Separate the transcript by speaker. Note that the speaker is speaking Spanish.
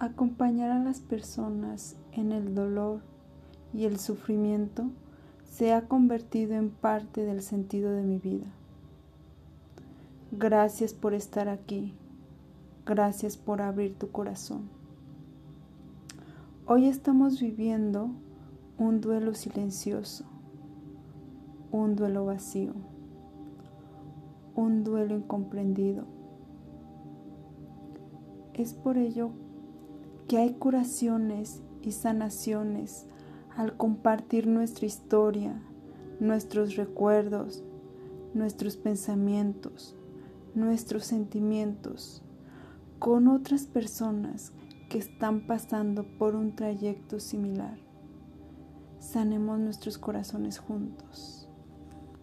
Speaker 1: Acompañar a las personas en el dolor y el sufrimiento se ha convertido en parte del sentido de mi vida. Gracias por estar aquí. Gracias por abrir tu corazón. Hoy estamos viviendo un duelo silencioso, un duelo vacío, un duelo incomprendido. Es por ello que hay curaciones y sanaciones al compartir nuestra historia, nuestros recuerdos, nuestros pensamientos, nuestros sentimientos con otras personas que están pasando por un trayecto similar. Sanemos nuestros corazones juntos.